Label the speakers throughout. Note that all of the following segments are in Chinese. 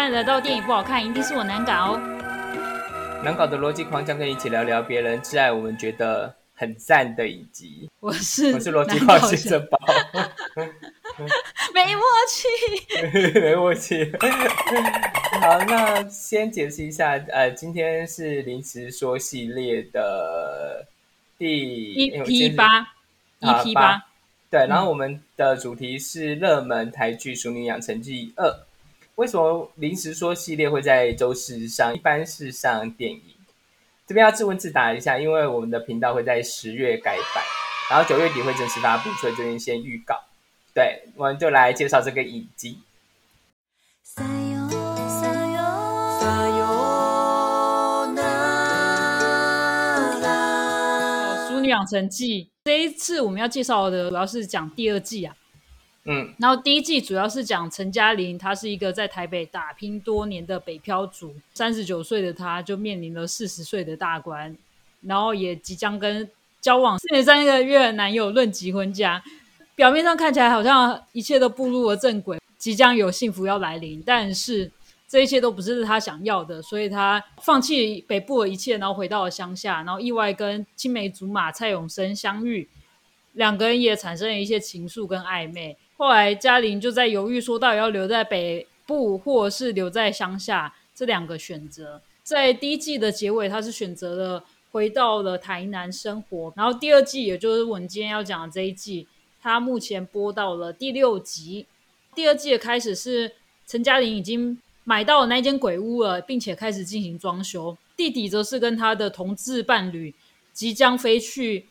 Speaker 1: 欢迎来到电影不好看，一定是我难搞。
Speaker 2: 哦难搞的逻辑狂将跟你一起聊聊别人挚爱我们觉得很赞的影集。
Speaker 1: 我是
Speaker 2: 我是逻辑框
Speaker 1: 难搞
Speaker 2: 先生包，
Speaker 1: 没默契。
Speaker 2: 没默契。好，那先解释一下，呃，今天是临时说系列的第
Speaker 1: 一 P 八，
Speaker 2: 好
Speaker 1: 一 P 八，
Speaker 2: 对，然后我们的主题是热门台剧《熟女养成记二》。为什么临时说系列会在周四上？一般是上电影。这边要自问自答一下，因为我们的频道会在十月改版，然后九月底会正式发布，所以这边先预告。对，我们就来介绍这个影集。
Speaker 3: さよさよさよなら《
Speaker 1: 淑女养成记》这一次我们要介绍的主要是讲第二季啊。
Speaker 2: 嗯，
Speaker 1: 然后第一季主要是讲陈嘉玲，她是一个在台北打拼多年的北漂族，三十九岁的她就面临了四十岁的大关，然后也即将跟交往四年三个月的男友论及婚嫁。表面上看起来好像一切都步入了正轨，即将有幸福要来临，但是这一切都不是她想要的，所以她放弃北部的一切，然后回到了乡下，然后意外跟青梅竹马蔡永生相遇，两个人也产生了一些情愫跟暧昧。后来嘉玲就在犹豫，说到底要留在北部，或是留在乡下这两个选择。在第一季的结尾，她是选择了回到了台南生活。然后第二季，也就是我们今天要讲的这一季，它目前播到了第六集。第二季的开始是陈嘉玲已经买到了那间鬼屋了，并且开始进行装修。弟弟则是跟他的同志伴侣即将飞去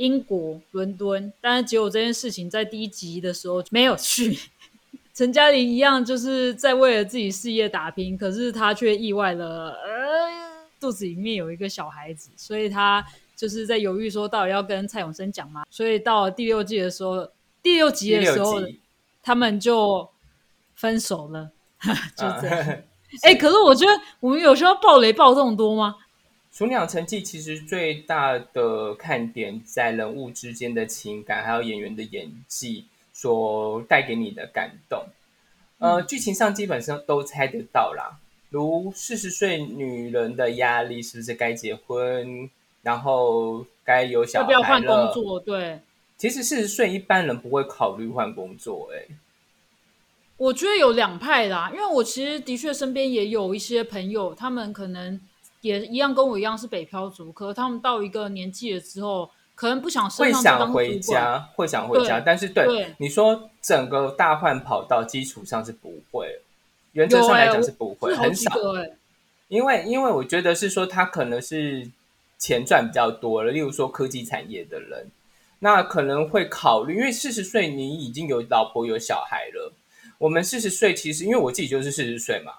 Speaker 1: 英国伦敦，但是结果这件事情在第一集的时候没有去。陈嘉玲一样就是在为了自己事业打拼，可是她却意外了，呃，肚子里面有一个小孩子，所以她就是在犹豫说到底要跟蔡永生讲吗？所以到了第六季的时候，第六集的时候，他们就分手了，就这样。
Speaker 2: 嗯
Speaker 1: 哎、可是我觉得我们有时候暴雷暴这么多吗？
Speaker 2: 《熟鸟成绩》其实最大的看点在人物之间的情感，还有演员的演技所带给你的感动。呃，剧情上基本上都猜得到啦，如四十岁女人的压力是不是该结婚，然后该有小孩
Speaker 1: 要不要换工？作？对，
Speaker 2: 其实四十岁一般人不会考虑换工作、欸，
Speaker 1: 我觉得有两派啦，因为我其实的确身边也有一些朋友，他们可能也一样跟我一样是北漂族，可是他们到一个年纪了之后，可能不想升
Speaker 2: 会想回，家，会想回家，但是对
Speaker 1: 对
Speaker 2: 你说整个大换跑道基础上是不会，原则上来讲是不会，很少。因为因为我觉得是说他可能是钱赚比较多了，例如说科技产业的人，那可能会考虑，因为四十岁你已经有老婆有小孩了，我们四十岁其实因为我自己就是四十岁嘛，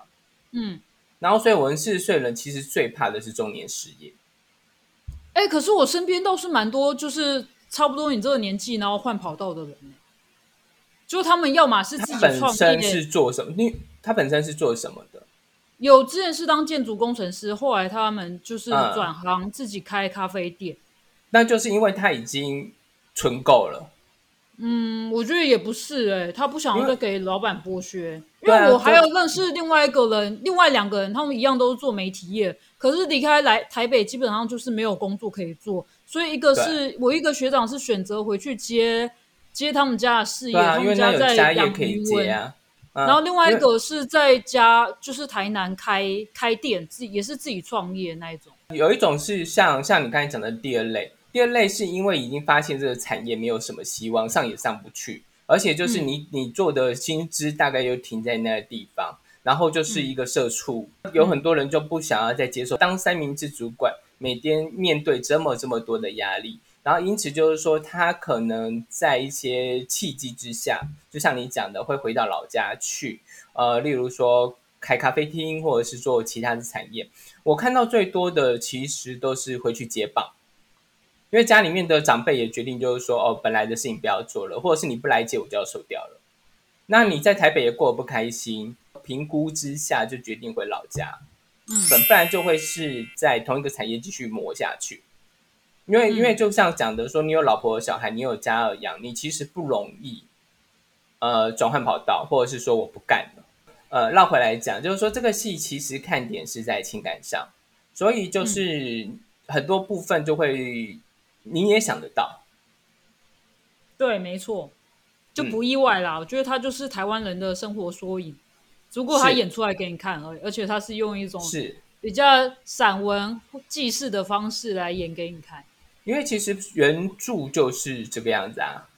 Speaker 1: 嗯，
Speaker 2: 然后所以我们四十岁的人其实最怕的是中年失业。
Speaker 1: 哎、可是我身边倒是蛮多，就是差不多你这个年纪，然后换跑道的人、欸，就他们要么是自己
Speaker 2: 本
Speaker 1: 创业
Speaker 2: 身是，做什么？你他本身是做什么的？
Speaker 1: 有之前是当建筑工程师，后来他们就是
Speaker 2: 嗯
Speaker 1: 转行自己开咖啡店。
Speaker 2: 那就是因为他已经存够了。
Speaker 1: 嗯，我觉得也不是哎、他不想要再给老板剥削，因为我还有认识另外一个人，另外两个人，他们一样都是做媒体业，可是离开来台北，基本上就是没有工作可以做，所以一个是我一个学长是选择回去接接他们家的事业，
Speaker 2: 啊，
Speaker 1: 他们在
Speaker 2: 家业可以
Speaker 1: 养鱼
Speaker 2: 啊。嗯
Speaker 1: 然后另外一个是在家就是台南开开店，自己也是自己创业那一种。
Speaker 2: 有一种是像像你刚才讲的第二类，第二类是因为已经发现这个产业没有什么希望，上也上不去，而且就是你、你做的薪资大概又停在那个地方，然后就是一个社畜，有很多人就不想要再接受当三明治主管，每天面对这么这么多的压力。然后，因此就是说，他可能在一些契机之下，就像你讲的，会回到老家去，呃，例如说开咖啡厅，或者是做其他的产业。我看到最多的其实都是回去接棒，因为家里面的长辈也决定就是说，哦，本来的事情不要做了，或者是你不来接我就要收掉了。那你在台北也过得不开心，评估之下就决定回老家，
Speaker 1: 嗯
Speaker 2: 本不然就会是在同一个产业继续磨下去。因为
Speaker 1: 嗯
Speaker 2: 因为就像讲的说，你有老婆有小孩，你有家要养，你其实不容易，呃，转换跑道，或者是说我不干了。呃，绕回来讲，就是说这个戏其实看点是在情感上，所以就是很多部分就会你也想得到，
Speaker 1: 对，没错，就
Speaker 2: 嗯。
Speaker 1: 不意外啦。我觉得他就是台湾人的生活缩影，如果他
Speaker 2: 是。
Speaker 1: 演出来给你看而已，而且他是用一种
Speaker 2: 是。
Speaker 1: 比较散文记事的方式来演给你看。
Speaker 2: 因为其实原著就是这个样子啊。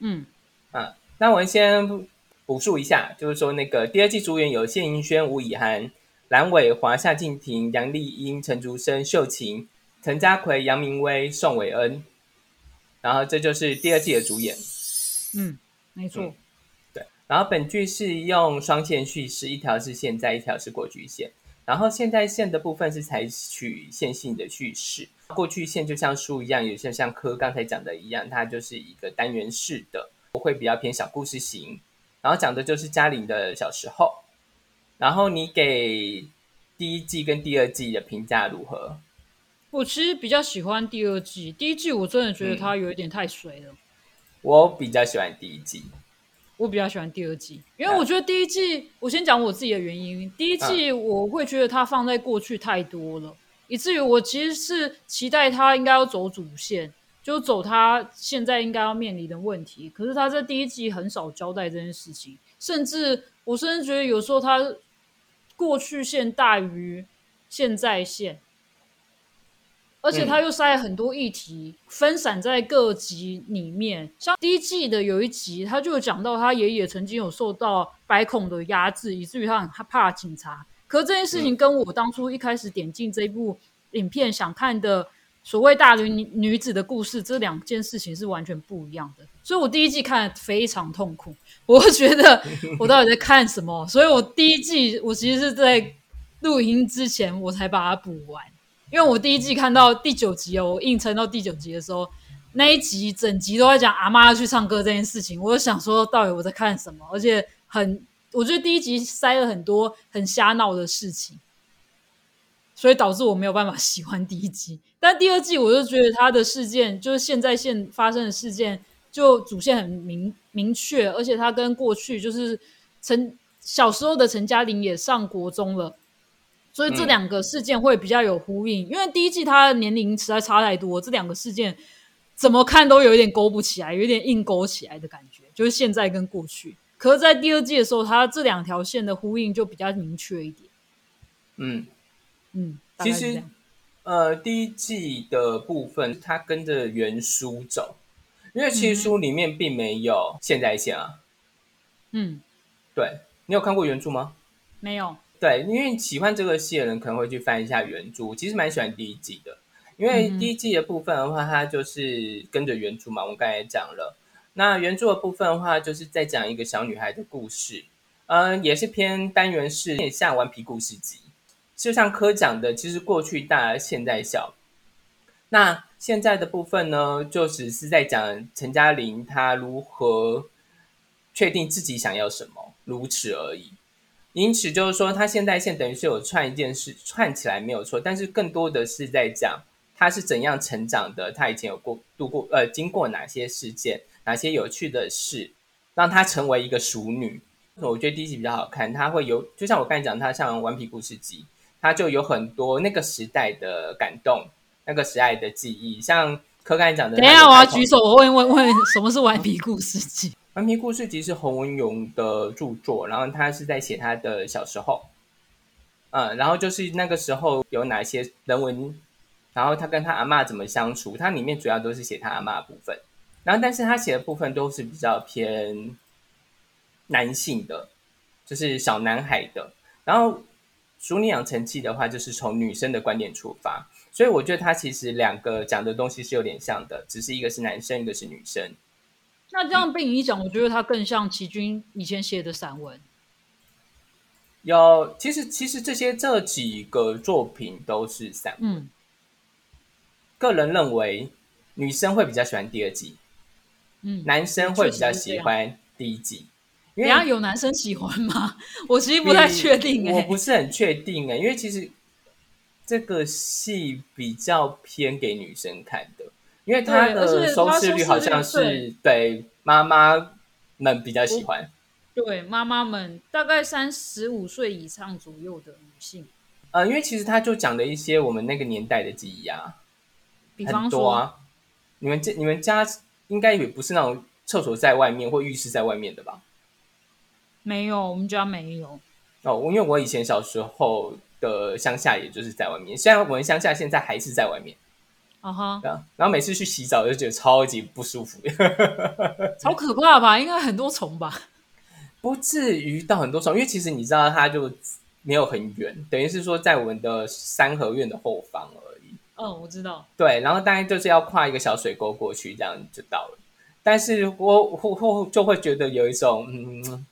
Speaker 1: 嗯，
Speaker 2: 啊，那我们先补述一下，就是说那个第二季主演有谢盈萱、吴以涵、蓝伟华、夏静婷、杨丽英、陈竹生、秀琴、陈家奎、杨明威、宋伟恩，然后这就是第二季的主演。
Speaker 1: 嗯，没错。
Speaker 2: 嗯对，然后本剧是用双线叙事，一条是现在，一条是过去线。然后现在线的部分是采取线性的叙事，过去线就像书一样，有些像科刚才讲的一样，它就是一个单元式的，会比较偏小故事型。然后讲的就是嘉玲的小时候。然后你给第一季跟第二季的评价如何？
Speaker 1: 我其实比较喜欢第二季，第一季我真的觉得它有一点太水了。
Speaker 2: 我比较喜欢第一季。
Speaker 1: 我比较喜欢第二季，因为我觉得第一季，我先讲我自己的原因。第一季我会觉得它放在过去太多了，以至于我其实是期待它应该要走主线，就走它现在应该要面临的问题。可是它在第一季很少交代这件事情，甚至我甚至觉得有时候它过去线大于现在线。而且他又塞了很多议题，分散在各集里面。像第一季的有一集，他就有讲到他爷爷曾经有受到白孔的压制，以至于他很害怕警察。可是这件事情跟我当初一开始点进这部影片想看的所谓大龄女女子的故事，这两件事情是完全不一样的。所以我第一季看得非常痛苦，我会觉得我到底在看什么？所以我第一季我其实是在录音之前我才把它补完。因为我第一季看到第九集哦，我硬撑到第九集的时候，那一集整集都在讲阿妈要去唱歌这件事情，我就想说到底我在看什么，而且很，我觉得第一集塞了很多很瞎闹的事情，所以导致我没有办法喜欢第一集。但第二季我就觉得它的事件就是现在现发生的事件，就主线很明明确，而且它跟过去就是陈小时候的陈嘉玲也上国中了。所以这两个事件会比较有呼应，因为第一季他的年龄实在差太多，这两个事件怎么看都有一点勾不起来，有一点硬勾起来的感觉，就是现在跟过去。可是，在第二季的时候，它这两条线的呼应就比较明确一点。
Speaker 2: 嗯，
Speaker 1: 嗯，
Speaker 2: 其实呃，第一季的部分它跟着原书走，因为其实书里面并没有现在线啊。
Speaker 1: 嗯，
Speaker 2: 对你有看过原著吗？
Speaker 1: 没有，
Speaker 2: 对，因为喜欢这个戏的人可能会去翻一下原著，我其实蛮喜欢第一季的，因为第一季的部分的话，它就是跟着原著嘛，我刚才讲了。那原著的部分的话，就是在讲一个小女孩的故事，嗯、也是偏单元式，有点像顽皮故事集。就像科讲的，其实过去大，现在小。那现在的部分呢，就只是在讲陈嘉玲她如何确定自己想要什么，如此而已。因此就是说，他现在线等于是有串一件事串起来没有错，但是更多的是在讲他是怎样成长的，他以前有过度过呃经过哪些事件，哪些有趣的事，让他成为一个熟女。我觉得第一集比较好看，它会有就像我刚才讲，它像《顽皮故事集》，它就有很多那个时代的感动，那个时代的记忆，像柯刚才讲的。
Speaker 1: 等一下我要举手，我问问问什么是顽皮故事集？
Speaker 2: 《顽皮故事集》是洪文勇的著作，然后他是在写他的小时候，嗯，然后就是那个时候有哪些人文，然后他跟他阿嬷怎么相处，它里面主要都是写他阿嬷部分，然后但是他写的部分都是比较偏男性的，就是小男孩的，然后《熟女养成记》的话，就是从女生的观点出发，所以我觉得他其实两个讲的东西是有点像的，只是一个是男生，一个是女生。
Speaker 1: 那这样被你一讲，我觉得它更像齐军以前写的散文。
Speaker 2: 有，其实其实这些这几个作品都是散文。
Speaker 1: 嗯，
Speaker 2: 个人认为，女生会比较喜欢第二季，
Speaker 1: 嗯，
Speaker 2: 男生会比较喜欢第一季。因为
Speaker 1: 等下有男生喜欢吗？我其实不太确定哎、
Speaker 2: 我不是很确定哎、因为其实这个戏比较偏给女生看的，因为它的收视率好像是对妈妈们比较喜欢。
Speaker 1: 对妈妈们，大概三十五岁以上左右的女性，
Speaker 2: 呃，因为其实他就讲了一些我们那个年代的记忆啊，很
Speaker 1: 比方说，
Speaker 2: 多啊。你们家你们家应该也不是那种厕所在外面或浴室在外面的吧？
Speaker 1: 没有，我们家没有。
Speaker 2: 哦，因为我以前小时候的乡下也就是在外面，虽然我们乡下现在还是在外面，
Speaker 1: 啊哈，
Speaker 2: 然后然后每次去洗澡就觉得超级不舒服，
Speaker 1: 好可怕吧？应该很多虫吧？
Speaker 2: 不至于到很多虫，因为其实你知道它就没有很远，等于是说在我们的三合院的后方而已。
Speaker 1: 嗯，我知道。
Speaker 2: 对，然后大概就是要跨一个小水沟过去，这样就到了。但是我我我就会觉得有一种嗯，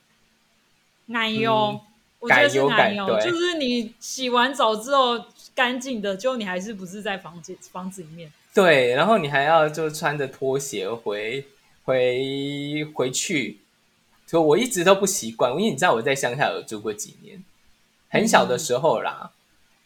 Speaker 1: 奶油，
Speaker 2: 嗯
Speaker 1: 我觉得是
Speaker 2: 奶油，
Speaker 1: 就是你洗完澡之后干净的，就你还是不是在房间房子里面。
Speaker 2: 对，然后你还要就穿着拖鞋回回回去，所以我一直都不习惯，因为你知道我在乡下有住过几年，很小的时候啦，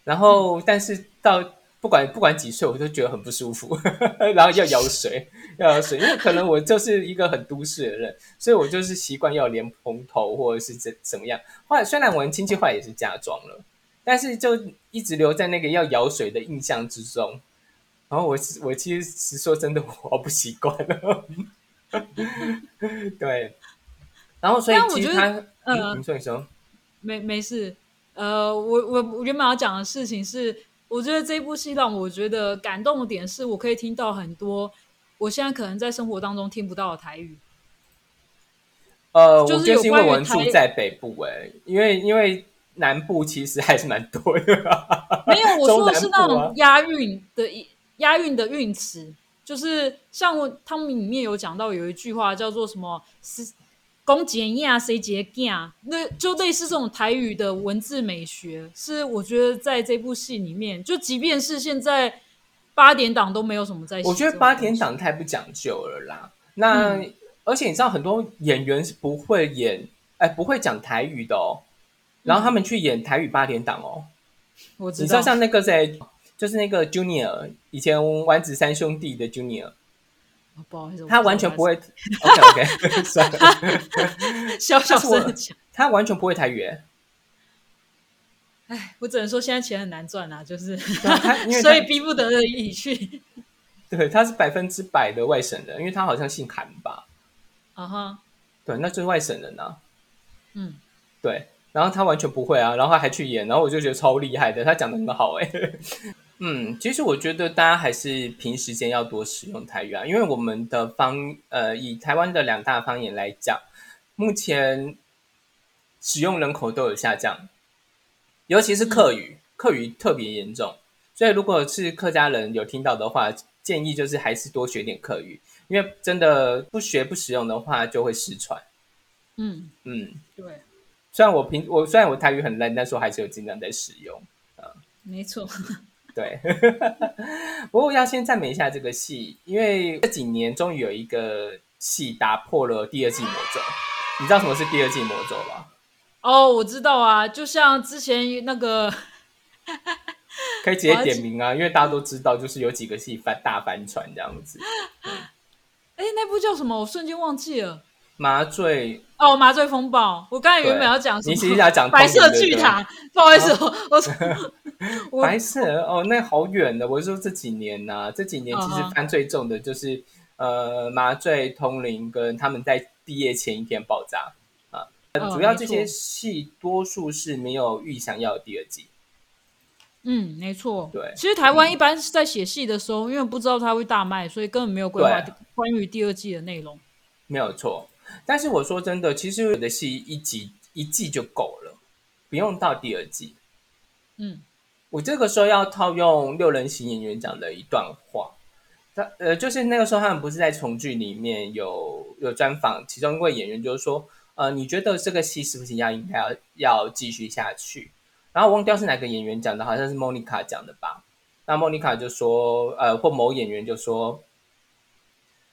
Speaker 2: 然后但是到不管不管几岁，我都觉得很不舒服，然后要舀水，要舀水，因为可能我就是一个很都市的人，所以我就是习惯要连蓬头或者是怎怎么样。后来虽然我们亲戚后来也是嫁妆了，但是就一直留在那个要舀水的印象之中。然后我我其实是说真的，我好不习惯了。对，然后所以
Speaker 1: 我觉得
Speaker 2: 其实他，
Speaker 1: 呃
Speaker 2: 嗯，你说你说，
Speaker 1: 没没事，呃，我我我原本要讲的事情是，我觉得这部戏让我觉得感动的点是，我可以听到很多我现在可能在生活当中听不到的台语。
Speaker 2: 呃，
Speaker 1: 就是
Speaker 2: 因为我们住在北部、哎，因为因为南部其实还是蛮多的。
Speaker 1: 没有，我说的是那种押韵的押韵的韵词，就是像我他们里面有讲到有一句话叫做什么“是公节呀谁节呀”，那就类似这种台语的文字美学，是我觉得在这部戏里面，就即便是现在八点档都没有什么在。
Speaker 2: 我觉得八点档太不讲究了啦。那、
Speaker 1: 嗯
Speaker 2: 而且你知道，很多演员是不会演，哎，不会讲台语的哦。然后他们去演台语八点档哦。
Speaker 1: 我知道，
Speaker 2: 你知道像那个谁，就是那个 Junior，以前丸子三兄弟的 Junior，
Speaker 1: 哦不好意思，
Speaker 2: 他完全不
Speaker 1: 知
Speaker 2: 会。OK OK，算了，
Speaker 1: 小小声
Speaker 2: 他完全不会台语。哎
Speaker 1: 哎，我只能说现在钱很难赚啊，就是，所以逼不得已去。
Speaker 2: 对，他是百分之百的外省人，因为他好像姓韩吧？
Speaker 1: 啊哈，
Speaker 2: 对，那就是外省人啊。
Speaker 1: 嗯，
Speaker 2: 对，然后他完全不会啊，然后他还去演，然后我就觉得超厉害的，他讲的很好哎、嗯，其实我觉得大家还是平时间要多使用台语啊，因为我们的方呃，以台湾的两大方言来讲，目前使用人口都有下降，尤其是客语，客语特别严重，所以如果是客家人有听到的话，建议就是还是多学点客语，因为真的不学不使用的话就会失传。
Speaker 1: 嗯，
Speaker 2: 嗯，
Speaker 1: 对，
Speaker 2: 虽然我平我虽然我台语很烂，但是我还是有尽量在使用。
Speaker 1: 没错。
Speaker 2: 对，不过要先赞美一下这个戏，因为这几年终于有一个戏打破了第二季魔咒。你知道什么是第二季魔咒吧？
Speaker 1: 哦，我知道啊，就像之前那个，
Speaker 2: 可以直接点名啊，因为大家都知道，就是有几个戏翻大翻船这样子。
Speaker 1: 哎，那部叫什么？我瞬间忘记了。
Speaker 2: 麻醉，
Speaker 1: 哦，麻醉风暴。我刚才原本要讲什么？
Speaker 2: 你其实要讲
Speaker 1: 白色巨塔。不好意思，我 我
Speaker 2: 白色哦，那好远的。我是说这几年呐、这几年其实
Speaker 1: 嗯哼
Speaker 2: 翻最重的就是、呃麻醉、通灵跟他们在毕业前一天爆炸。
Speaker 1: 嗯
Speaker 2: 主要这些戏多数是没有预想要有第二季，
Speaker 1: 嗯，没错。
Speaker 2: 对
Speaker 1: 其实台湾一般是在写戏的时候，因为不知道它会大卖，所以根本没有规划
Speaker 2: 对
Speaker 1: 关于第二季的内容。
Speaker 2: 没有错。但是我说真的，其实有的戏一集一季就够了，不用到第二季。
Speaker 1: 嗯
Speaker 2: 我这个时候要套用六人行演员讲的一段话，他呃，就是那个时候他们不是在重聚里面有有专访，其中一位演员就是说，呃，你觉得这个戏是不是要应该要要继续下去？然后我忘掉是哪个演员讲的，好像是莫妮卡讲的吧。那莫妮卡就说，呃，或某演员就说，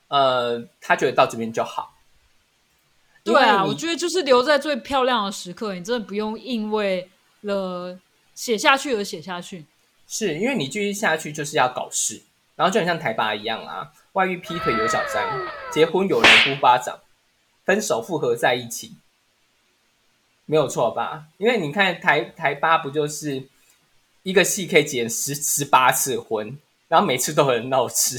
Speaker 2: 呃，他觉得到这边就好。
Speaker 1: 对啊，我觉得就是留在最漂亮的时刻，你真的不用因为了写下去而写下去。
Speaker 2: 是因为你继续下去就是要搞事，然后就很像台巴一样啊，外遇劈腿有小三，结婚有人呼巴掌，分手复合在一起，没有错吧？因为你看台台八不就是一个戏可以结十十八次婚，然后每次都有人闹事。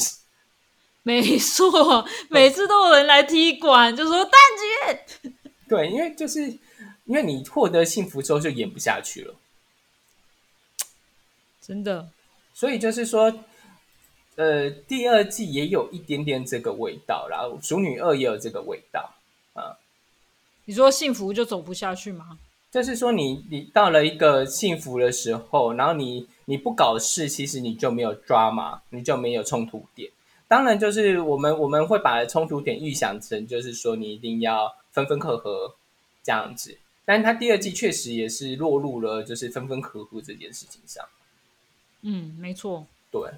Speaker 1: 没错，每次都有人来踢馆，就说蛋姐，
Speaker 2: 对，因为就是因为你获得幸福之后就演不下去了，
Speaker 1: 真的，
Speaker 2: 所以就是说，呃，第二季也有一点点这个味道，然后《熟女二》也有这个味道啊。
Speaker 1: 你说幸福就走不下去吗？
Speaker 2: 就是说你你到了一个幸福的时候，然后你你不搞事，其实你就没有抓嘛，你就没有冲突点。当然，就是我们我们会把冲突点预想成，就是说你一定要分分合合这样子。但是他第二季确实也是落入了就是分分合合这件事情上。
Speaker 1: 嗯，没错。
Speaker 2: 对，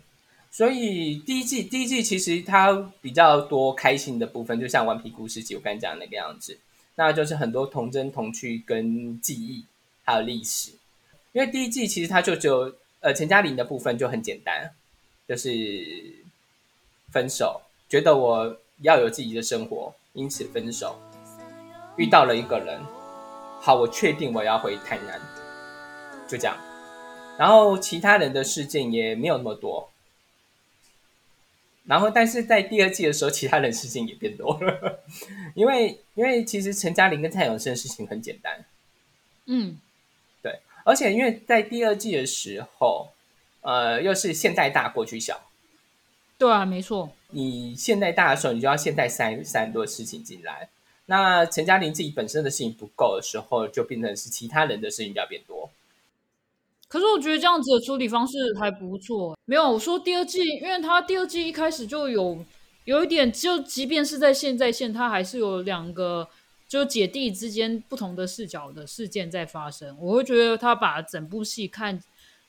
Speaker 2: 所以第一季第一季其实它比较多开心的部分，就像《顽皮故事集》我刚才讲那个样子，那就是很多童真童趣跟记忆还有历史。因为第一季其实它就只有呃陈嘉玲的部分就很简单，就是。分手，觉得我要有自己的生活，因此分手。遇到了一个人，好，我确定我要回台南，就这样。然后其他人的事件也没有那么多。然后，但是在第二季的时候，其他人事情也变多了，因为因为其实陈嘉玲跟蔡永生的事情很简单，
Speaker 1: 嗯，
Speaker 2: 对，而且因为在第二季的时候，呃，又是现代大过去小。
Speaker 1: 对啊，没错。
Speaker 2: 你现在大的时候，你就要现在塞塞很多事情进来。那陈嘉玲自己本身的事情不够的时候，就变成是其他人的事情要变多。
Speaker 1: 可是我觉得这样子的处理方式还不错。没有，我说第二季，因为他第二季一开始就有有一点，就即便是在现在线，他还是有两个就姐弟之间不同的视角的事件在发生。我会觉得他把整部戏看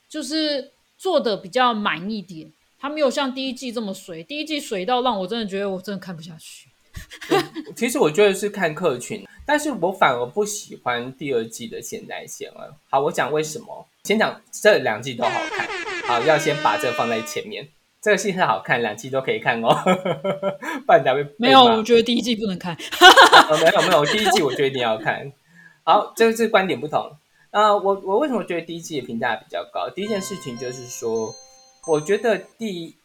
Speaker 1: 就是做的比较满一点。他没有像第一季这么水，第一季水到让我真的觉得我真的看不下去。
Speaker 2: 其实我觉得是看客群，但是我反而不喜欢第二季的现代线了。好，我讲为什么？先讲这两季都好看，好，要先把这放在前面。这个戏很好看，两季都可以看哦。不然会
Speaker 1: 没有，我觉得第一季不能看。
Speaker 2: 没 有没有，第一季我觉得一定要看。好，这个是观点不同啊。我我为什么觉得第一季的评价比较高？第一件事情就是说。我觉得第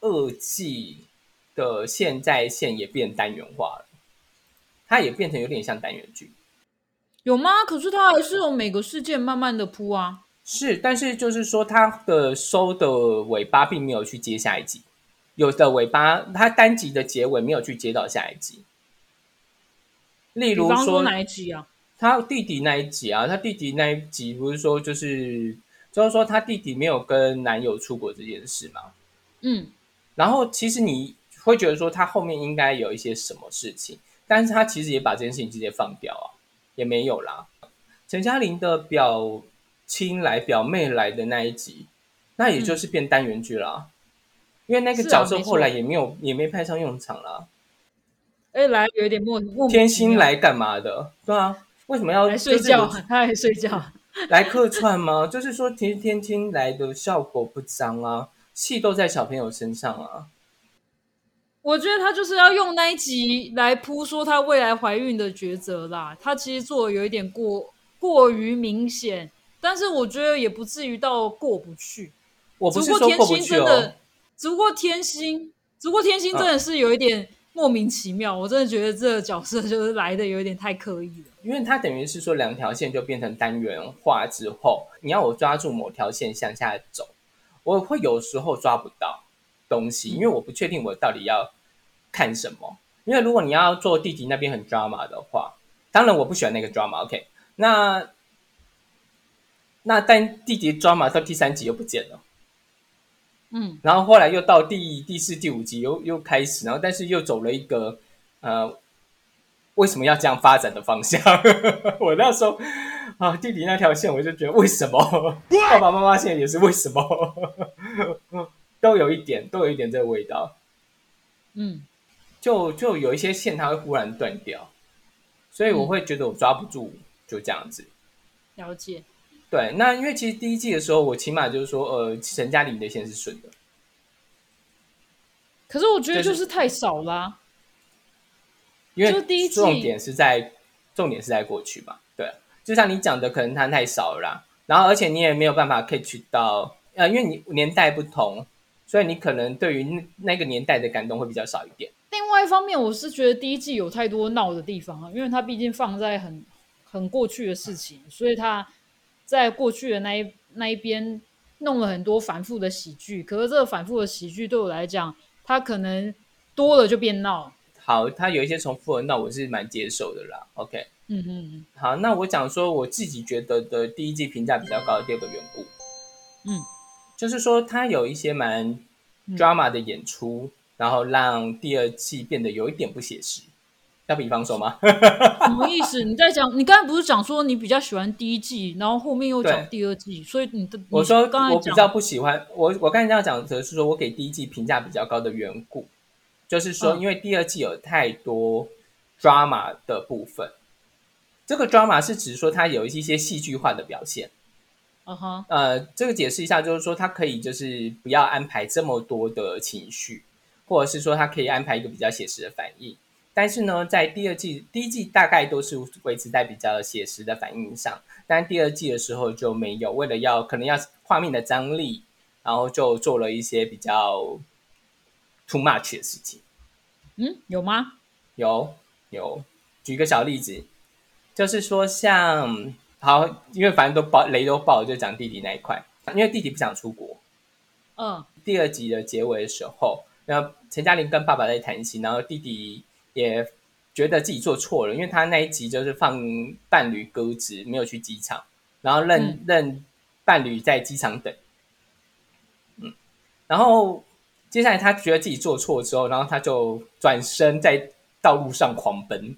Speaker 2: 二季的现在线也变单元化了，它也变成有点像单元剧，
Speaker 1: 有吗？可是它还是有每个事件慢慢的铺啊。
Speaker 2: 是，但是就是说它的收的尾巴并没有去接下一集，有的尾巴它单集的结尾没有去接到下一集。例如说
Speaker 1: 哪一集啊？
Speaker 2: 他弟弟那一集啊，他弟弟那一集不是说就是。就是说，他弟弟没有跟男友出国这件事嘛？
Speaker 1: 嗯，
Speaker 2: 然后其实你会觉得说，他后面应该有一些什么事情，但是他其实也把这件事情直接放掉啊，也没有啦。陈嘉玲的表亲来、表妹来的那一集，那也就是变单元剧了，因为那个角色后来也没有，也没派上用场了。
Speaker 1: 哎，来有点莫莫
Speaker 2: 天心来干嘛的？对啊，为什么要
Speaker 1: 睡觉？他还睡觉。
Speaker 2: 来客串吗？就是说，其实天青来的效果不彰啊，戏都在小朋友身上啊。
Speaker 1: 我觉得他就是要用那一集来铺说他未来怀孕的抉择啦。他其实做的有一点过过于明显，但是我觉得也不至于到过不去。
Speaker 2: 我不是说过不去哦。
Speaker 1: 只不过天心，只不过天心真的是有一点。莫名其妙，我真的觉得这个角色就是来的有点太刻意了。
Speaker 2: 因为它等于是说两条线就变成单元化之后，你要我抓住某条线向下走，我会有时候抓不到东西，因为我不确定我到底要看什么。因为如果你要做弟弟那边很 drama 的话，当然我不喜欢那个 drama。OK，那那但弟弟 drama 到第三集又不见了。
Speaker 1: 嗯，
Speaker 2: 然后后来又到第第四、第五集又又开始，然后但是又走了一个呃，为什么要这样发展的方向？我那时候啊，弟弟那条线我就觉得为什么？爸爸妈妈线也是为什么？都有一点，都有一点这个味道。
Speaker 1: 嗯，
Speaker 2: 就就有一些线它会忽然断掉，所以我会觉得我抓不住，就这样子。
Speaker 1: 了解。
Speaker 2: 对，那因为其实第一季的时候，我起码就是说，呃，陈嘉玲的线是顺的。
Speaker 1: 可是我觉得就是太少啦，
Speaker 2: 因为第一重点是在重点是在过去嘛，对，就像你讲的，可能它太少了啦，然后而且你也没有办法 catch 到，呃，因为你年代不同，所以你可能对于那那个年代的感动会比较少一点。
Speaker 1: 另外一方面，我是觉得第一季有太多闹的地方啊，因为它毕竟放在很很过去的事情，所以它在过去的那一那一边弄了很多反复的喜剧。可是这个反复的喜剧对我来讲，它可能多了就变闹。
Speaker 2: 好，它有一些重复的，闹我是蛮接受的啦。OK，
Speaker 1: 嗯嗯嗯
Speaker 2: 好，那我讲说我自己觉得的第一季评价比较高的第二个缘故，
Speaker 1: 嗯，
Speaker 2: 就是说它有一些蛮 drama 的演出，然后让第二季变得有一点不写实。要比方说吗？
Speaker 1: 什么意思？你在讲？你刚才不是讲说你比较喜欢第一季，然后后面又讲第二季，所以你的
Speaker 2: 我说
Speaker 1: 你刚才
Speaker 2: 我比较不喜欢我我刚才这样讲的是说我给第一季评价比较高的缘故，就是说
Speaker 1: 嗯
Speaker 2: 因为第二季有太多 drama 的部分，这个 drama 是指说它有一些戏剧化的表现。
Speaker 1: 啊哈，
Speaker 2: 呃，这个解释一下，就是说它可以就是不要安排这么多的情绪，或者是说它可以安排一个比较写实的反应。但是呢，在第二季、第一季大概都是维持在比较写实的反应上，但第二季的时候就没有，为了要可能要画面的张力，然后就做了一些比较 too much 的事情。
Speaker 1: 嗯，有吗？
Speaker 2: 有有，举个小例子，就是说像好，因为反正都爆雷都爆了，就讲弟弟那一块，因为弟弟不想出国。
Speaker 1: 嗯
Speaker 2: 第二集的结尾的时候，然后陈嘉玲跟爸爸在谈心，然后弟弟也觉得自己做错了，因为他那一集就是放伴侣鸽子，没有去机场，然后任、
Speaker 1: 嗯
Speaker 2: 任伴侣在机场等，嗯，然后接下来他觉得自己做错之后，然后他就转身在道路上狂奔，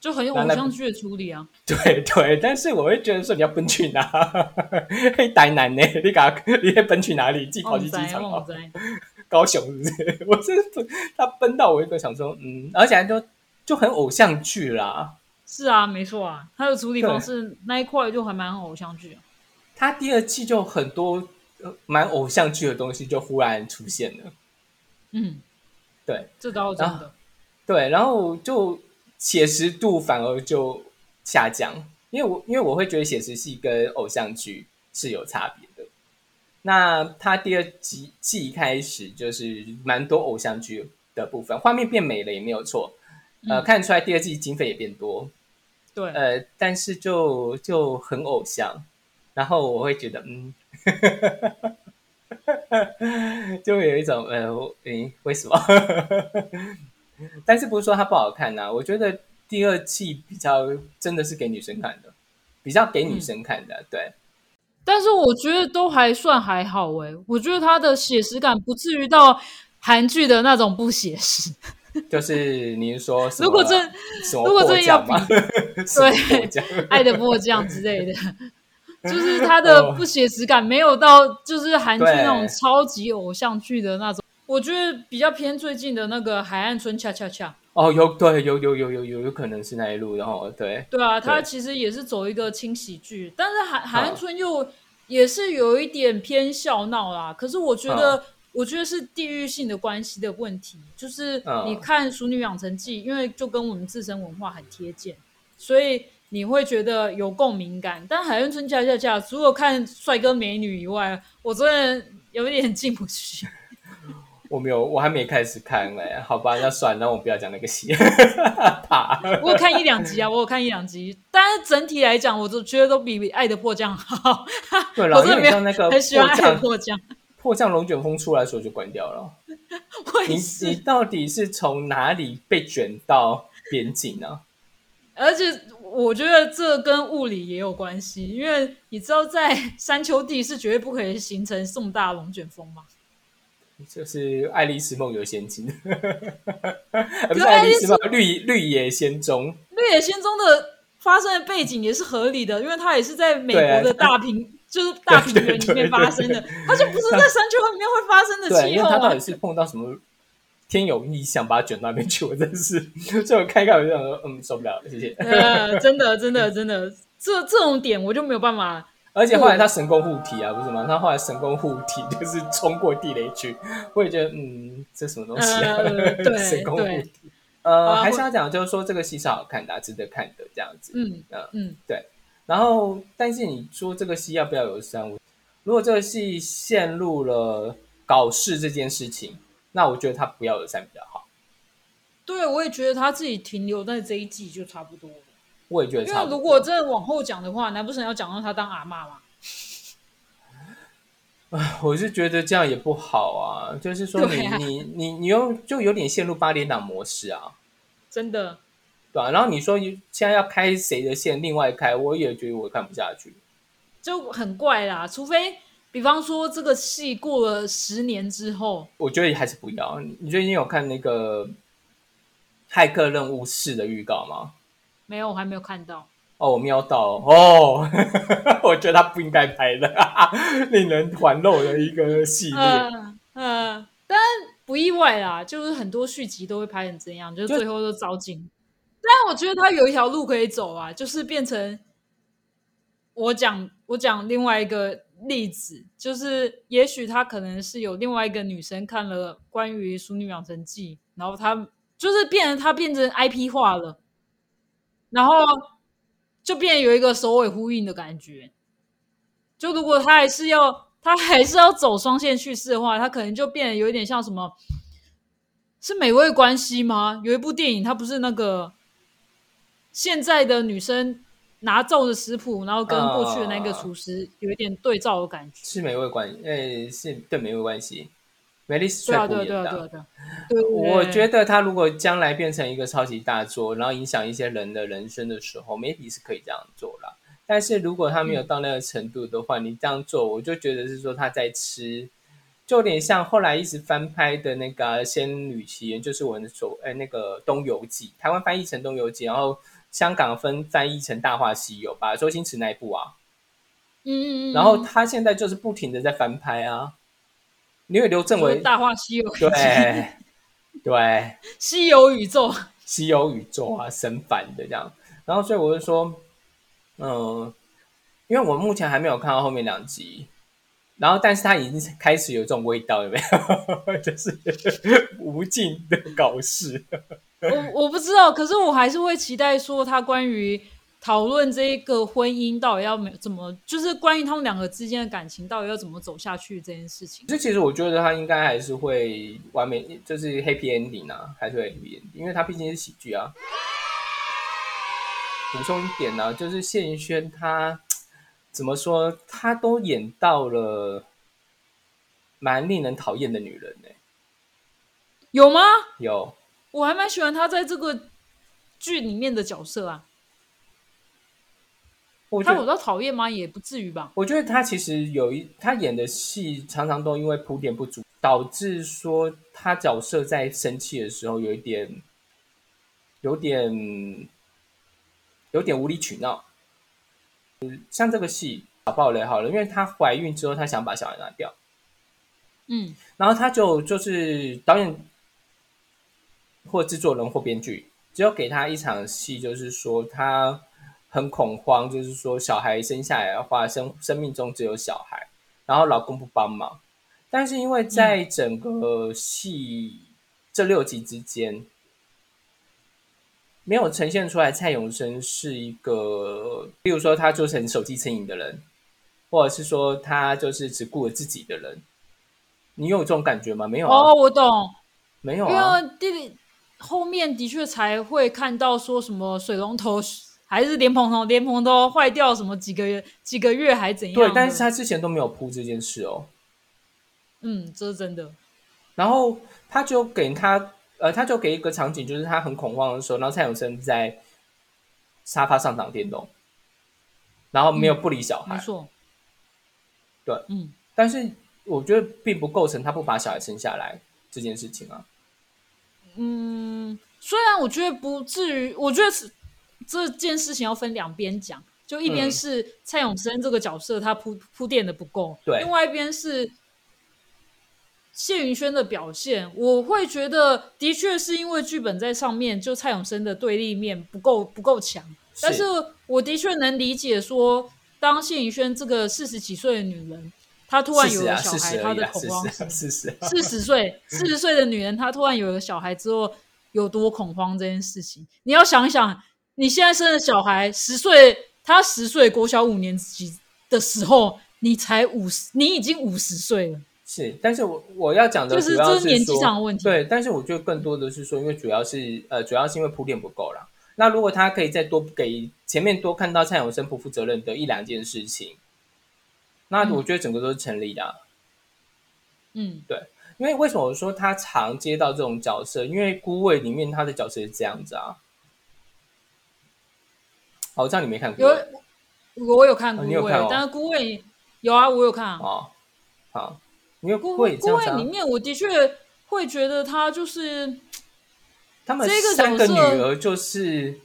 Speaker 1: 就很有偶像剧的处理啊。
Speaker 2: 对对，但是我会觉得说你要奔去哪？嘿，呆男呢？你搞 你会奔去哪里？自己跑去机场哦？高雄是不是？我真的他奔到我一个想说，嗯，而且就就很偶像剧啦。
Speaker 1: 是啊，没错啊，他的处理方式那一块就还蛮偶像剧啊。
Speaker 2: 他第二季就很多呃蛮偶像剧的东西就忽然出现了，
Speaker 1: 嗯，
Speaker 2: 对
Speaker 1: 这倒是真的。
Speaker 2: 对，然后就写实度反而就下降，因为我因为我会觉得写实戏跟偶像剧是有差别的。那他第二季季开始就是蛮多偶像剧的部分，画面变美了也没有错，呃，
Speaker 1: 嗯。
Speaker 2: 看得出来第二季经费也变多，
Speaker 1: 对，
Speaker 2: 呃，但是就就很偶像，然后我会觉得，嗯，就会有一种，呃，我诶，为什么？但是不是说它不好看呐、我觉得第二季比较真的是给女生看的，比较给女生看的，对，
Speaker 1: 但是我觉得都还算还好诶、我觉得它的写实感不至于到韩剧的那种不写实。
Speaker 2: 就是您说什么，
Speaker 1: 如果真如果真要
Speaker 2: 比？
Speaker 1: 对 爱的迫降之类的，就是它的不写实感没有到就是韩剧那种超级偶像剧的那种。我觉得比较偏最近的那个《海岸村恰恰恰》，
Speaker 2: 哦，有对有有有有有有可能是那一路，然后对
Speaker 1: 对啊，
Speaker 2: 他
Speaker 1: 其实也是走一个轻喜剧，但是海海岸村又也是有一点偏笑闹啦。可是我觉得，我觉得是地域性的关系的问题，就是
Speaker 2: 嗯
Speaker 1: 你看《熟女养成记》，因为就跟我们自身文化很贴近，所以你会觉得有共鸣感。但海岸村恰恰恰，除了看帅哥美女以外，我真的有一点进不去。
Speaker 2: 我没有，我还没开始看嘞，好吧，那算，那我不要讲那个戏，怕。
Speaker 1: 我有看一两集啊，我有看一两集，但是整体来讲，我都觉得都比《爱的迫降》好。
Speaker 2: 对了，
Speaker 1: 我真的没有
Speaker 2: 那个
Speaker 1: 很喜欢《爱的
Speaker 2: 迫降
Speaker 1: 迫降》。
Speaker 2: 龙卷风出来的时候就关掉了。你你到底是从哪里被卷到边境呢、
Speaker 1: 而且我觉得这跟物理也有关系，因为你知道，在山丘地是绝对不可以形成重大龙卷风嘛。
Speaker 2: 就是《爱丽丝梦游仙境》呃，不是《
Speaker 1: 爱丽丝
Speaker 2: 梦绿绿野仙踪》。
Speaker 1: 绿野仙踪的发生的背景也是合理的，因为它也是在美国的大平，就是大平原里面 发生的，它就不是在山丘里面会发生的
Speaker 2: 对，
Speaker 1: 气候啊
Speaker 2: 因为他到底。是碰到什么天有异象把它卷到那边去，我真的是，所以我看一看我就想说，嗯，受不了了，谢谢。
Speaker 1: 呃，真的，真的，真的，这这种点我就没有办法。
Speaker 2: 而且后来他神功护体啊，不是吗？他后来神功护体就是冲过地雷区，我也觉得，嗯，这什么东西啊？
Speaker 1: 呃对
Speaker 2: 神功护体，呃，
Speaker 1: 啊
Speaker 2: 还是要讲，就是说这个戏是好看的啊、值得看的这样子。
Speaker 1: 嗯
Speaker 2: 嗯
Speaker 1: 嗯，
Speaker 2: 然后，但是你说这个戏要不要有三五？如果这个戏陷入了搞事这件事情，那我觉得他不要有三比较好。
Speaker 1: 对，我也觉得他自己停留在这一季就差不多了。
Speaker 2: 我也觉得
Speaker 1: 因为
Speaker 2: 差不多。
Speaker 1: 如果真的往后讲的话，难不成要讲到他当阿嬷吗？
Speaker 2: 我是觉得这样也不好啊，就是说你、
Speaker 1: 啊
Speaker 2: 你你你又就有点陷入八点档模式啊，
Speaker 1: 真的，
Speaker 2: 对啊、然后你说现在要开谁的线，另外开，我也觉得我看不下去。
Speaker 1: 就很怪啦。除非，比方说这个戏过了十年之后，
Speaker 2: 我觉得还是不要。你你最近有看那个《骇客任务四》的预告吗？
Speaker 1: 没有，我还没有看到。
Speaker 2: 哦，我瞄到哦，我觉得他不应该拍的，令人玩漏的一个系列。
Speaker 1: 嗯嗯，但不意外啦，就是很多续集都会拍成这样，就是最后都糟心。但我觉得他有一条路可以走啊，就是变成我讲我讲另外一个例子，就是也许他可能是有另外一个女生看了关于《淑女养成记》，然后他就是变成他变成 IP 化了，然后就变有一个首尾呼应的感觉。就如果他还是要他还是要走双线叙事的话，他可能就变得有一点像什么，是美味关系吗？有一部电影，它不是那个现在的女生拿咒的食谱，然后跟过去的那个厨师有一点对照的感觉。
Speaker 2: 是美味关系，诶，是对美味关系。梅丽史翠普演
Speaker 1: 对啊，对啊，
Speaker 2: 的。
Speaker 1: 对
Speaker 2: 我觉得他如果将来变成一个超级大作，然后影响一些人的人生的时候，maybe 是可以这样做啦。但是如果他没有到那个程度的话，你这样做，我就觉得是说他在吃，就有点像后来一直翻拍的那个《仙女奇缘》，就是我们所哎那个《东游记》，台湾翻译成《东游记》，然后香港分翻译成《大话西游》吧，周星驰那一部啊。
Speaker 1: 嗯嗯嗯。
Speaker 2: 然后他现在就是不停的在翻拍啊，因为刘镇伟《
Speaker 1: 大话西游》
Speaker 2: 对 对。
Speaker 1: 西游宇宙，
Speaker 2: 西游宇宙啊，神反的这样。然后所以我就说，嗯、因为我目前还没有看到后面两集，然后但是他已经开始有这种味道，有没有？就是无尽的搞事。
Speaker 1: 我我不知道，可是我还是会期待说他关于讨论这个婚姻到底要没怎么，就是关于他们两个之间的感情到底要怎么走下去这件事情。
Speaker 2: 这其实我觉得他应该还是会完美，就是 happy ending 啊，还是会 happy ending，因为他毕竟是喜剧啊。补充一点呢、就是谢云轩他怎么说，他都演到了蛮令人讨厌的女人呢、
Speaker 1: 有吗？
Speaker 2: 有，
Speaker 1: 我还蛮喜欢他在这个剧里面的角色啊。
Speaker 2: 我觉得
Speaker 1: 他有到讨厌吗？也不至于吧。
Speaker 2: 我觉得他其实有一，他演的戏常常都因为铺垫不足，导致说他角色在生气的时候有一点，有点，有点无理取闹。嗯像这个戏打爆雷好了，因为她怀孕之后，她想把小孩拿掉，
Speaker 1: 嗯
Speaker 2: 然后她就就是导演或制作人或编剧，只有给她一场戏，就是说她很恐慌，就是说小孩生下来的话，生生命中只有小孩，然后老公不帮忙。但是因为在整个戏这六集之间，没有呈现出来蔡永生是一个，例如说他就是很手机成瘾的人，或者是说他就是只顾了自己的人。你有这种感觉吗？没有啊，
Speaker 1: 哦，我懂，因
Speaker 2: 没有啊。
Speaker 1: 为弟后面的确才会看到说什么水龙头还是莲蓬头，莲蓬头坏掉什么几个月几个月还怎样的？
Speaker 2: 对，但是他之前都没有铺这件事哦。
Speaker 1: 嗯，这是真的。
Speaker 2: 然后他就给他，呃，他就给一个场景，就是他很恐慌的时候，然后蔡永生在沙发上打电动，然后没有不理小孩，
Speaker 1: 没错。
Speaker 2: 对，
Speaker 1: 嗯，
Speaker 2: 但是我觉得并不构成他不把小孩生下来这件事情啊。
Speaker 1: 嗯，虽然我觉得不至于，我觉得是这件事情要分两边讲，就一边
Speaker 2: 嗯
Speaker 1: 是蔡永生这个角色他铺铺垫的不够，
Speaker 2: 对
Speaker 1: 另外一边是谢云轩的表现，我会觉得的确是因为剧本在上面，就蔡永生的对立面不够不够强，但是我的确能理解说，当谢云轩这个四十几岁的女人，她突然有了小孩，她的恐慌。四十岁，四十岁的女人，她突然有了小孩之后，有多恐慌这件事情。你要想一想，你现在生的小孩十岁，他十岁国小五年级的时候，你才五十，你已经五十岁了。
Speaker 2: 是，但是我我要讲的
Speaker 1: 就是
Speaker 2: 主要
Speaker 1: 这是年纪
Speaker 2: 说
Speaker 1: 上的问题
Speaker 2: 对，但是我觉得更多的是说，因为主要是呃，主要是因为铺垫不够了。那如果他可以再多给前面多看到蔡永生不负责任的一两件事情，那
Speaker 1: 嗯
Speaker 2: 我觉得整个都是成立的
Speaker 1: 嗯，对，
Speaker 2: 因为为什么我说他常接到这种角色？因为孤味里面他的角色是这样子啊。哦，我知道你没看过
Speaker 1: 有我有看孤味，
Speaker 2: 哦你有看哦
Speaker 1: 但是孤味有啊，我有看啊。
Speaker 2: 哦，好，因为
Speaker 1: 孤
Speaker 2: 味
Speaker 1: 孤
Speaker 2: 样子啊
Speaker 1: 味里面，我的确会觉得他就是
Speaker 2: 他们
Speaker 1: 这个
Speaker 2: 三个女儿就是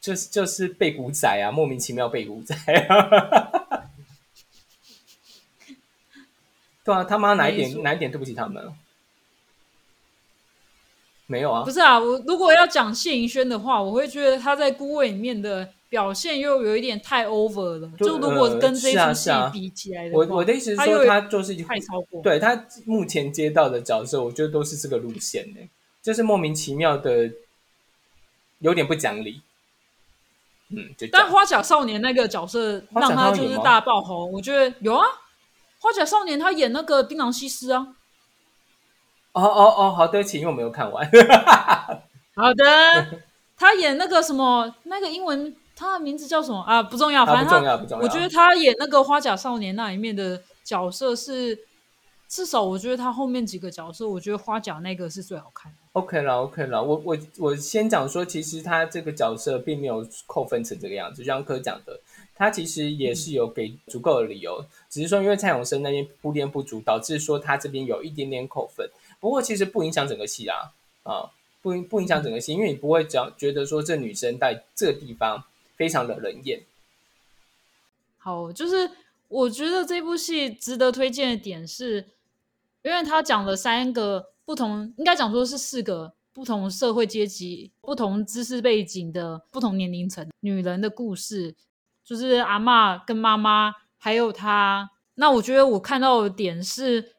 Speaker 2: 就是就是被古仔啊，莫名其妙被古仔啊。对啊，他妈哪一点哪一点对不起他们了？没有啊
Speaker 1: 不，是啊？我如果要讲谢盈萱的话，我会觉得他在孤味里面的表现又有一点太 over 了。
Speaker 2: 就
Speaker 1: 就如果跟这一
Speaker 2: 呃
Speaker 1: 出戏比起来的话，
Speaker 2: 我我的意思是说，
Speaker 1: 他
Speaker 2: 就是
Speaker 1: 太超过。
Speaker 2: 对他目前接到的角色，我觉得都是这个路线的，就是莫名其妙的，有点不讲理。嗯。
Speaker 1: 但花甲少年那个角色让他就是大爆红，我觉得有啊。花甲少年他演那个槟榔西施啊。
Speaker 2: 哦哦哦，好，对不起，因为我没有看完。
Speaker 1: 好的，他演那个什么那个英文，他的名字叫什么啊？不重要，反正他
Speaker 2: 重要，不重要。
Speaker 1: 我觉得他演那个花甲少年那里面的角色是，至少我觉得他后面几个角色，我觉得花甲那个是最好看的。
Speaker 2: OK 了，OK 了，我我我先讲说，其实他这个角色并没有扣分成这个样子，就像科讲的，他其实也是有给足够的理由，只是说因为蔡永生那边铺垫不足，导致说他这边有一点点扣分。不过其实不影响整个戏啊，啊，不影不影响整个戏，因为你不会讲觉得说这女生在这地方非常的冷艳。
Speaker 1: 好，就是我觉得这部戏值得推荐的点是，因为他讲了三个不同，应该讲说是四个不同社会阶级、不同知识背景的不同年龄层女人的故事，就是阿嬷跟妈妈，还有她。那我觉得我看到的点是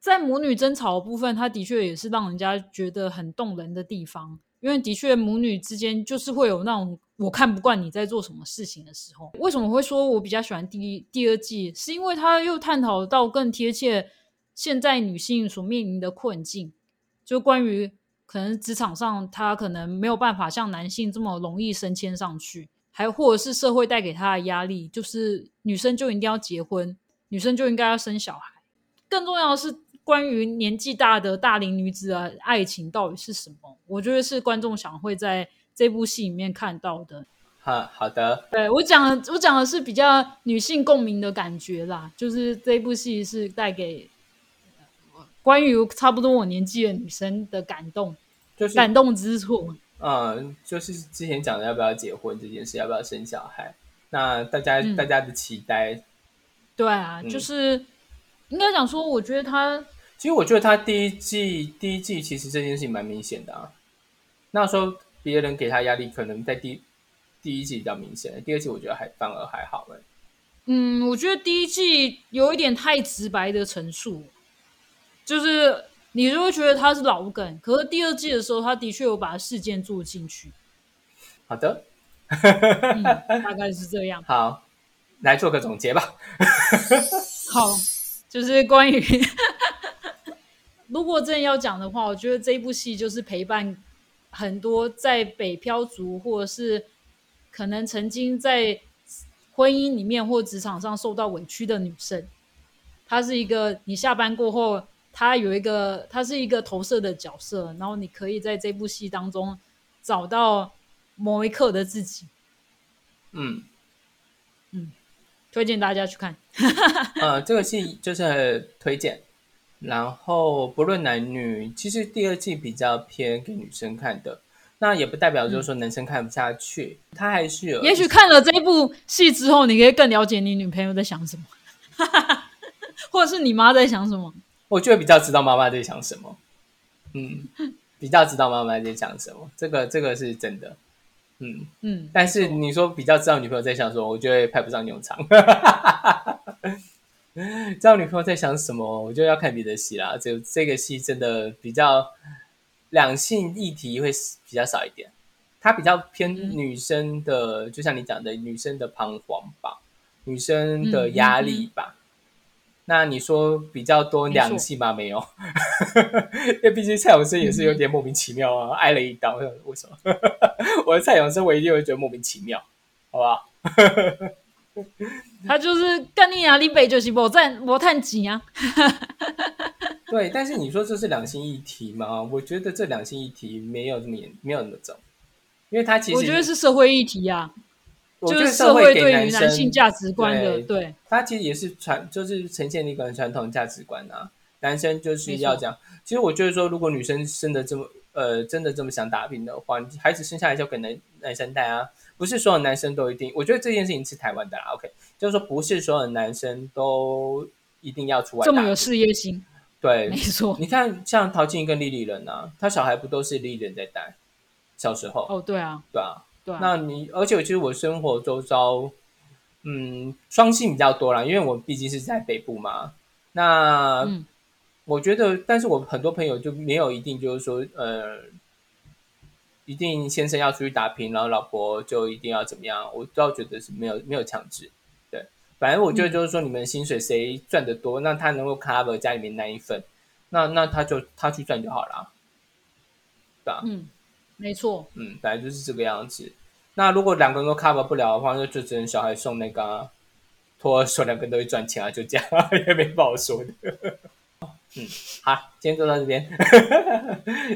Speaker 1: 在母女争吵的部分，它的确也是让人家觉得很动人的地方。因为的确母女之间就是会有那种我看不惯你在做什么事情的时候。为什么会说我比较喜欢第一第二季？是因为它又探讨到更贴切现在女性所面临的困境，就关于可能职场上她可能没有办法像男性这么容易升迁上去，还或者是社会带给她的压力，就是女生就一定要结婚，女生就应该要生小孩。更重要的是，关于年纪大的大龄女子的爱情到底是什么？我觉得是观众想会在这部戏里面看到的。
Speaker 2: 哈，好的，
Speaker 1: 对我讲的，我讲的是比较女性共鸣的感觉啦，就是这部戏是带给呃关于差不多我年纪的女生的感动、
Speaker 2: 就是
Speaker 1: 感动之处。
Speaker 2: 嗯，就是之前讲的要不要结婚这件事，要不要生小孩，那大家、
Speaker 1: 嗯
Speaker 2: 大家的期待
Speaker 1: 对啊，
Speaker 2: 嗯
Speaker 1: 就是应该讲说，我觉得他
Speaker 2: 其实我觉得他第一季第一季其实这件事情蛮明显的啊。那时候别人给他压力，可能在第第一季比较明显，第二季我觉得还反而还好哎。
Speaker 1: 嗯，我觉得第一季有一点太直白的陈述，就是你就会觉得他是老梗，可是第二季的时候，他的确有把事件做进去，
Speaker 2: 好的，
Speaker 1: 嗯，大概是这样。
Speaker 2: 好，来做个总结吧。
Speaker 1: 好，就是关于如果真的要讲的话，我觉得这一部戏就是陪伴很多在北漂族或者是可能曾经在婚姻里面或职场上受到委屈的女生。她是一个你下班过后，她有一个，她是一个投射的角色，然后你可以在这部戏当中找到某一刻的自己。
Speaker 2: 嗯，
Speaker 1: 推荐大家去看。
Speaker 2: 呃，这个戏就是推荐，然后不论男女，其实第二季比较偏给女生看的，那也不代表就是说男生看不下去，他还是有，
Speaker 1: 也许看了这一部戏之后，你可以更了解你女朋友在想什么，或者是你妈在想什么。
Speaker 2: 我觉得比较知道妈妈在想什么，嗯，比较知道妈妈在想什么，这个这个是真的，嗯，
Speaker 1: 嗯，
Speaker 2: 但是你说比较知道女朋友在想什么，我觉得派不上用场。知道女朋友在想什么，我就要看别的戏啦。就这个戏真的比较两性议题会比较少一点，它比较偏女生的，就像你讲的，女生的彷徨吧，女生的压力吧。那你说比较多两性吗？没有，因为毕竟蔡永生也是有点莫名其妙啊，挨了一刀，为什么？我的蔡永生我一定会觉得莫名其妙，好不好？
Speaker 1: 他就是干你啊！你北就是我赚我探钱啊！
Speaker 2: 对，但是你说这是两性议题吗？我觉得这两性议题没有这么严，没有那么重，因为它其实
Speaker 1: 我觉得是社会议题啊，就是社
Speaker 2: 会
Speaker 1: 会对于
Speaker 2: 男
Speaker 1: 性价值观的
Speaker 2: 对
Speaker 1: 对
Speaker 2: 它其实也是传，就是呈现一个传统价值观啊。男生就是要这样。其实我觉得说，如果女生真的这么呃，真的这么想打拼的话，你孩子生下来就给男男生带啊，不是所有男生都一定。我觉得这件事情是台湾的啦，OK，就是说不是所有男生都一定要出外。
Speaker 1: 这么有事业心，
Speaker 2: 对
Speaker 1: 没，错。
Speaker 2: 你看像陶晶莹跟丽丽人啊，他小孩不都是莉莉人在带？小时候，
Speaker 1: 哦，对啊，
Speaker 2: 对啊，
Speaker 1: 对啊，
Speaker 2: 那你而且其实我生活周遭，嗯，双性比较多啦，因为我毕竟是在北部嘛。那、
Speaker 1: 嗯
Speaker 2: 我觉得，但是我很多朋友就没有一定就是说，呃，一定先生要出去打拼，然后老婆就一定要怎么样，我倒觉得是没有没有强制。对，反正我觉得就是说，你们薪水谁赚得多，那他能够 cover 家里面那一份，那那他就他去赚就好了，对吧？
Speaker 1: 嗯，没错，
Speaker 2: 嗯，本来就是这个样子。那如果两个人都 cover 不了的话，那就只能小孩送那个、啊、托儿所，两个人都会赚钱啊，就这样，也没不好说的。嗯，好，今天就到这边，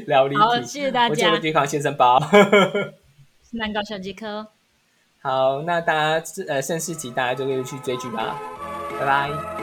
Speaker 2: 聊离
Speaker 1: 好，谢谢大家
Speaker 2: 个，抵抗先生包。
Speaker 1: 难搞小杰科，
Speaker 2: 好，那大家呃盛世集大家就可以去追剧吧，拜拜。